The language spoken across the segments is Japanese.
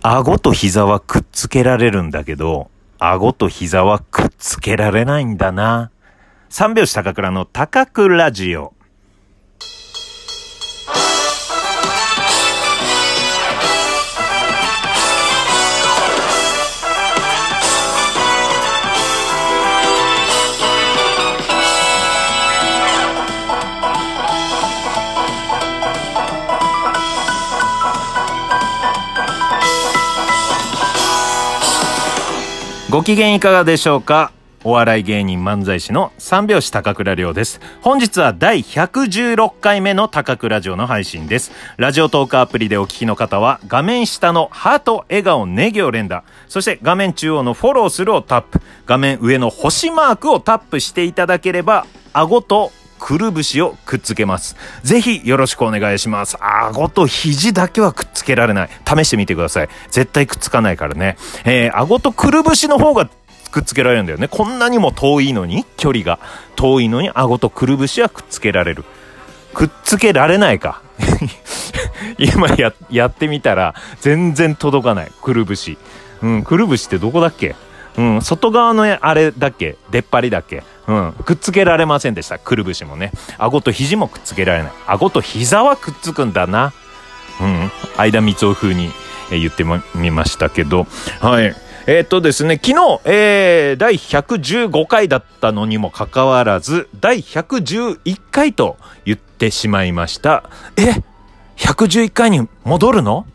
顎と膝はくっつけられるんだけど、顎と膝はくっつけられないんだな。三拍子高倉の高倉ジオ。ご機嫌いかがでしょうか？お笑い芸人漫才師の三拍子高倉涼です。本日は第116回目の高倉城の配信です。ラジオトークアプリでお聞きの方は画面下のハート、笑顔、ネギを連打。そして画面中央のフォローするをタップ。画面上の星マークをタップしていただければ、顎とくるぶしをくっつけます。ぜひよろしくお願いします。顎と肘だけはくっつけられない。試してみてください。絶対くっつかないからね。えー、顎とくるぶしの方がくっつけられるんだよね。こんなにも遠いのに、距離が遠いのに顎とくるぶしはくっつけられる。くっつけられないか。今や、やってみたら全然届かない。くるぶし。うん、くるぶしってどこだっけ？うん、外側のあれだけ出っ張りだけうん、くっつけられませんでした。くるぶしもね。顎と肘もくっつけられない。顎と膝はくっつくんだな。うん、間三つ風に言ってみましたけど、はい。えー、っとですね、昨日、えー、第115回だったのにもかかわらず、第111回と言ってしまいました。え ?111 回に戻るの？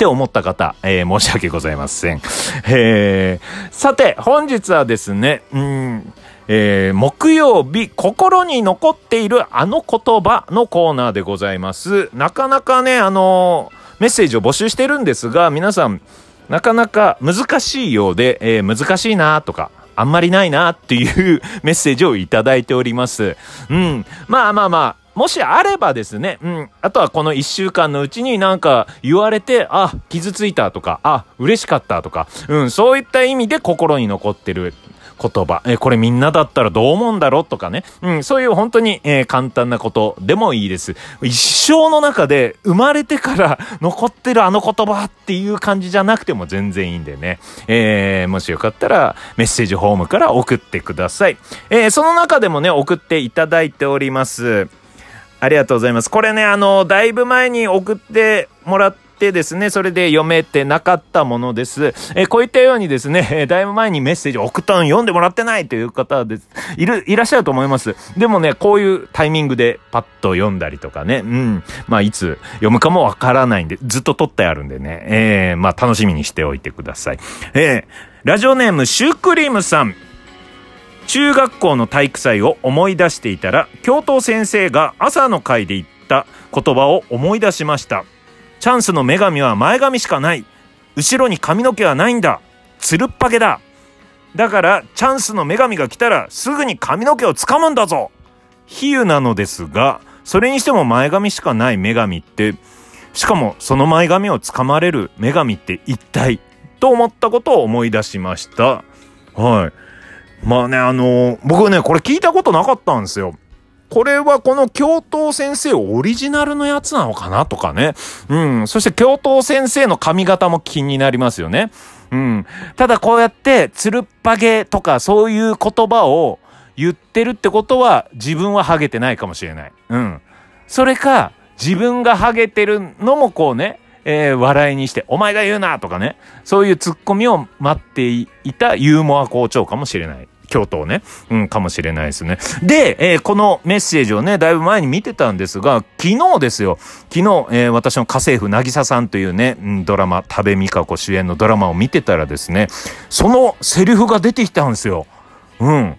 って思った方、えー、申し訳ございません。えー、さて、本日はですね、うん、えー、木曜日、心に残っているあの言葉のコーナーでございます。なかなかね、あの、メッセージを募集してるんですが、皆さん、なかなか難しいようで、え、難しいなとか、あんまりないなっていう メッセージをいただいております。うん。まあまあまあ、もしあればですね、うん。あとはこの一週間のうちになんか言われて、あ、傷ついたとか、あ、嬉しかったとか、うん、そういった意味で心に残ってる言葉、え、これみんなだったらどう思うんだろうとかね、うん、そういう本当に、えー、簡単なことでもいいです。一生の中で生まれてから残ってるあの言葉っていう感じじゃなくても全然いいんでね、えー、もしよかったらメッセージホームから送ってください。えー、その中でもね、送っていただいております。ありがとうございます。これね、あの、だいぶ前に送ってもらって、ですね、それで読めてなかったものです。え、こういったようにですね、え、だいぶ前にメッセージ送ったの読んでもらってないという方です。いる、いらっしゃると思います。でもね、こういうタイミングでパッと読んだりとかね、うん。まあ、いつ読むかもわからないんで、ずっと撮ってあるんでね、えー、まあ、楽しみにしておいてください。えー、ラジオネームシュークリームさん。中学校の体育祭を思い出していたら、教頭先生が朝の会で言った言葉を思い出しました。チャンスの女神は前髪しかない。後ろに髪の毛はないんだ。つるっぱげだ。だから、チャンスの女神が来たら、すぐに髪の毛を掴むんだぞ比喩なのですが、それにしても前髪しかない女神って、しかもその前髪を掴まれる女神って一体？と思ったことを思い出しました。はい。まあね、あのー、僕ね、これ聞いたことなかったんですよ。これはこの教頭先生オリジナルのやつなのかなとかね。うん。そして教頭先生の髪型も気になりますよね。うん。ただこうやって、つるっぱげとかそういう言葉を言ってるってことは、自分はハゲてないかもしれない。うん。それか、自分がハゲてるのもこうね、えー、笑いにして、お前が言うなとかね、そういうツッコミを待っていたユーモア校長かもしれない。京都をね、うん、かもしれないですね。で、えー、このメッセージをね、だいぶ前に見てたんですが、昨日ですよ。昨日、えー、私の家政婦、なぎささんというね、うん、ドラマ、多部未華子主演のドラマを見てたらですね、そのセリフが出てきたんですよ。うん。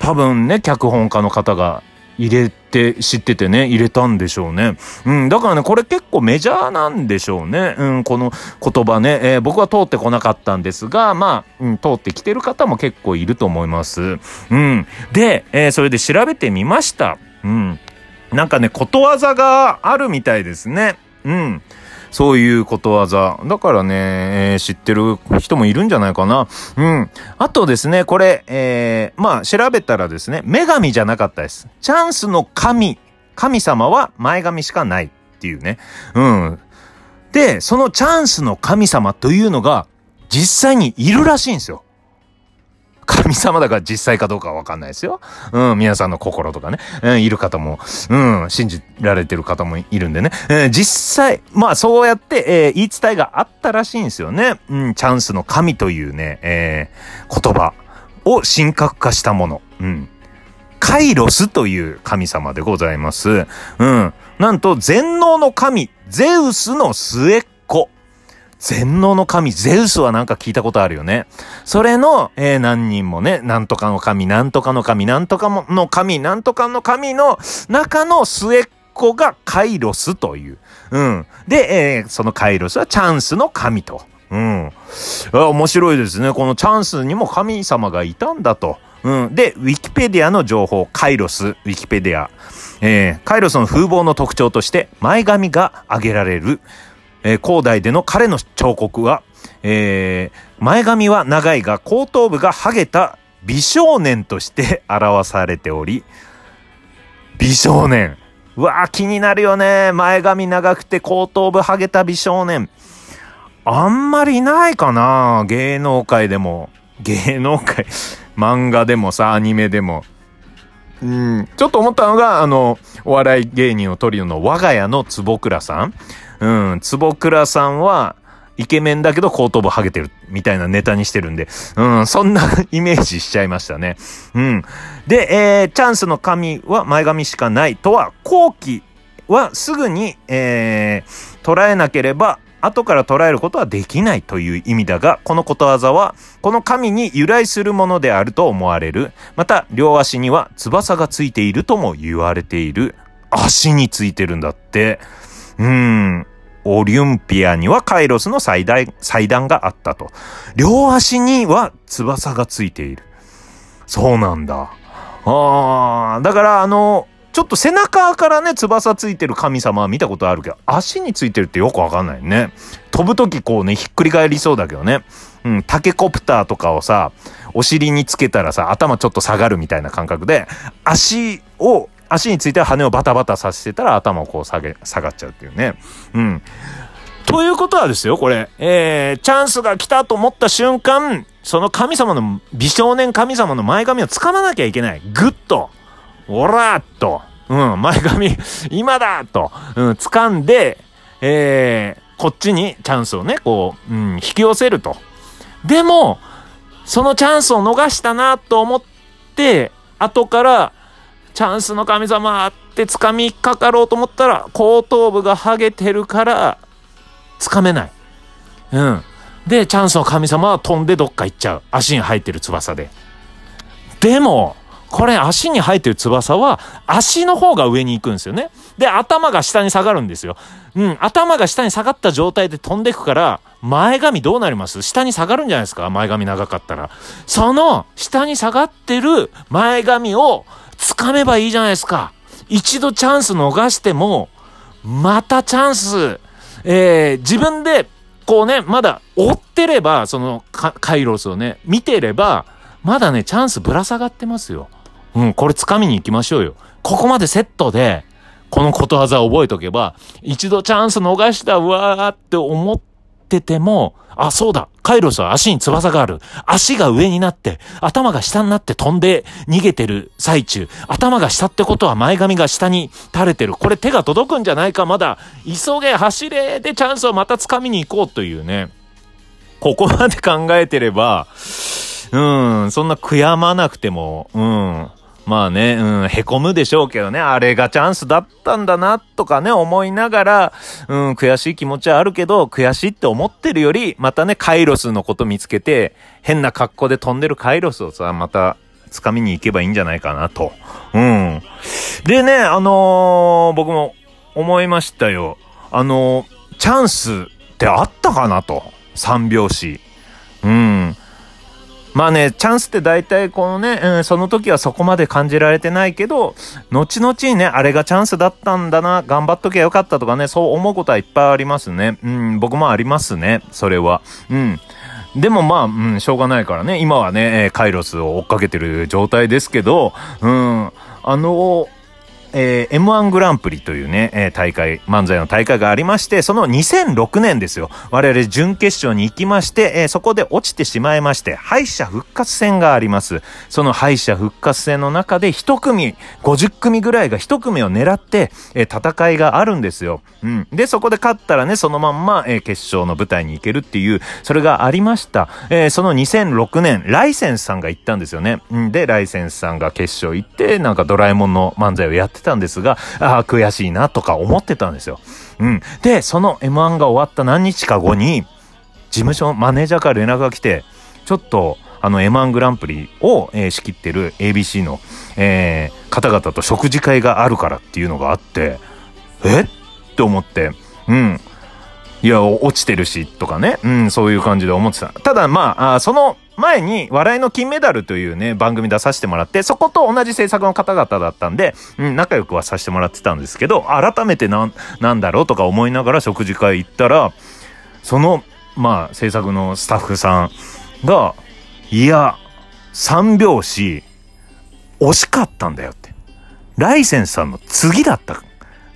多分ね、脚本家の方が入れて、知っててね、入れたんでしょうね。うん、だからね、これ結構メジャーなんでしょうね。うん、この言葉ね、えー、僕は通ってこなかったんですが、まあ、うん、通ってきてる方も結構いると思います。うん。で、えー、それで調べてみました。うん。なんかね、ことわざがあるみたいですね。うん。そういうことわざ。だからね、えー、知ってる人もいるんじゃないかな。うん。あとですね、これ、えー、まあ、調べたらですね、女神じゃなかったです。チャンスの神、神様は前髪しかないっていうね。うん。で、そのチャンスの神様というのが実際にいるらしいんですよ。神様だから実際かどうかはわかんないですよ。うん、皆さんの心とかね、うん、いる方も、うん、信じられてる方もいるんでね、えー、実際、まあそうやって、えー、言い伝えがあったらしいんですよね。うん、チャンスの神というね、えー、言葉を神格化したもの。うん。カイロスという神様でございます。うん。なんと、全能の神、ゼウスの末っ。全能の神、ゼウスはなんか聞いたことあるよね。それの、えー、何人もね、なんとかの神、なんとかの神、なんとかの神、なんとかの神の中の末っ子がカイロスという。うん。で、えー、そのカイロスはチャンスの神と。うん。面白いですね。このチャンスにも神様がいたんだと。うん。で、ウィキペディアの情報、カイロス、ウィキペディア。えー、カイロスの風貌の特徴として、前髪が挙げられる。えー、広大での彼の彫刻は、えー、前髪は長いが後頭部がハゲた美少年として表されており、美少年。うわー気になるよね。前髪長くて後頭部ハゲた美少年。あんまりないかな芸能界でも。芸能界、漫画でもさ、アニメでも。うん、ちょっと思ったのが、あの、お笑い芸人をトリオの我が家の坪倉さん。うん、坪倉さんは、イケメンだけど後頭部ハゲてるみたいなネタにしてるんで、うん、そんなイメージしちゃいましたね。うん。で、えー、チャンスの神は前髪しかないとは、後期はすぐに、えー、捉えなければ、後から捉えることはできないという意味だが、このことわざは、この神に由来するものであると思われる。また、両足には翼がついているとも言われている。足についてるんだって。うん。オリンピアにはカイロスの祭壇祭壇があったと。両足には翼がついている。そうなんだ。ああ、だからあの、ちょっと背中からね、翼ついてる神様は見たことあるけど、足についてるってよくわかんないね。飛ぶときこうね、ひっくり返りそうだけどね。うん、タケコプターとかをさ、お尻につけたらさ、頭ちょっと下がるみたいな感覚で、足を足については羽をバタバタさせてたら頭をこう下げ、下がっちゃうっていうね。うん。ということはですよ、これ。えー、チャンスが来たと思った瞬間、その神様の、美少年神様の前髪を掴まなきゃいけない。ぐっと。おらーっと。うん、前髪、今だと。うん、掴んで、えー、こっちにチャンスをね、こう、うん、引き寄せると。でも、そのチャンスを逃したなと思って、後から、チャンスの神様って掴みかかろうと思ったら、後頭部がハゲてるから、掴めない。うん。で、チャンスの神様は飛んでどっか行っちゃう。足に生えてる翼で。でも、これ足に生えてる翼は足の方が上に行くんですよね。で、頭が下に下がるんですよ。うん、頭が下に下がった状態で飛んでいくから、前髪どうなります？下に下がるんじゃないですか？前髪長かったら。その下に下がってる前髪を掴めばいいじゃないですか。一度チャンス逃しても、またチャンス、えー、自分で、こうね、まだ追ってれば、そのカイロスをね、見てれば、まだね、チャンスぶら下がってますよ。うん、これ掴みに行きましょうよ。ここまでセットで、このことわざを覚えとけば、一度チャンス逃した、わーって思ってても、あ、そうだ。カイロスは足に翼がある。足が上になって、頭が下になって飛んで逃げてる最中。頭が下ってことは前髪が下に垂れてる。これ手が届くんじゃないか。まだ、急げ、走れでチャンスをまた掴みに行こうというね。ここまで考えてれば、うん、そんな悔やまなくても、うん、まあね、うん、凹むでしょうけどね、あれがチャンスだったんだな、とかね、思いながら、うん、悔しい気持ちはあるけど、悔しいって思ってるより、またね、カイロスのこと見つけて、変な格好で飛んでるカイロスをさ、また、掴みに行けばいいんじゃないかな、と。うん。でね、あのー、僕も思いましたよ。あのー、チャンスってあったかなと。三拍子。うん。まあね、チャンスって大体このね、うん、その時はそこまで感じられてないけど、後々にね、あれがチャンスだったんだな、頑張っときゃよかったとかね、そう思うことはいっぱいありますね。うん、僕もありますね、それは。うん。でもまあ、うん、しょうがないからね、今はね、カイロスを追っかけてる状態ですけど、うん、あの、えー、M1 グランプリというね、えー、大会、漫才の大会がありまして、その2006年ですよ。我々準決勝に行きまして、えー、そこで落ちてしまいまして、敗者復活戦があります。その敗者復活戦の中で一組、50組ぐらいが一組を狙って、え、戦いがあるんですよ。うん。で、そこで勝ったらね、そのまんま、え、決勝の舞台に行けるっていう、それがありました。え、その2006年、ライセンスさんが行ったんですよね。うん。で、ライセンスさんが決勝行って、なんかドラえもんの漫才をやってたんですが、ああ、悔しいなとか思ってたんですよ。うん。で、その M1 が終わった何日か後に、事務所、マネージャーから連絡が来て、ちょっと、あの M1 グランプリを、えー、仕切ってる ABC の、えー、方々と食事会があるからっていうのがあって、え？って思って、うん。いや、落ちてるし、とかね。うん、そういう感じで思ってた。ただ、まあ、あその前に、笑いの金メダルというね、番組出させてもらって、そこと同じ制作の方々だったんで、うん、仲良くはさせてもらってたんですけど、改めてなん、なんだろうとか思いながら食事会行ったら、その、まあ、制作のスタッフさんが、いや、三拍子、惜しかったんだよって。ライセンスさんの次だった。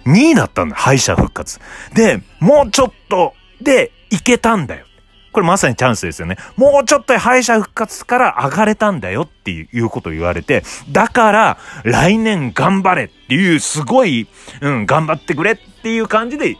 2位だったんだ、敗者復活。で、もうちょっとでいけたんだよ。これまさにチャンスですよね。もうちょっと敗者復活から上がれたんだよっていうことを言われて、だから来年頑張れっていうすごい、うん、頑張ってくれっていう感じで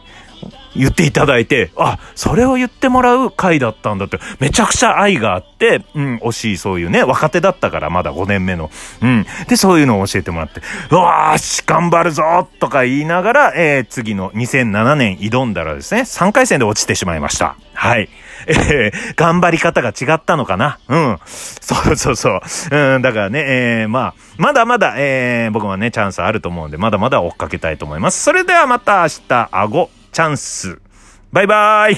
言っていただいて、あ、それを言ってもらう回だったんだって、めちゃくちゃ愛があって、うん、惜しいそういうね、若手だったからまだ5年目の。うん。で、そういうのを教えてもらって、うわーし、頑張るぞとか言いながら、えー、次の2007年挑んだらですね、3回戦で落ちてしまいました。はい。えー、頑張り方が違ったのかな？うん。そうそうそう。うん、だからね、えー、まあ、まだまだ、えー、僕はね、チャンスあると思うんで、まだまだ追っかけたいと思います。それではまた明日、あご。チャンス。バイバーイ